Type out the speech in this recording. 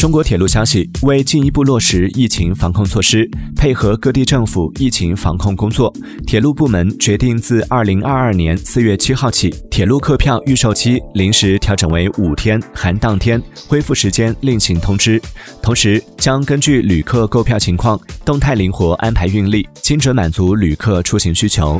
中国铁路消息为进一步落实疫情防控措施配合各地政府疫情防控工作铁路部门决定自二零二二年四月七号起铁路客票预售期临时调整为五天含当天恢复时间另行通知。同时将根据旅客购票情况动态灵活安排运力精准满足旅客出行需求。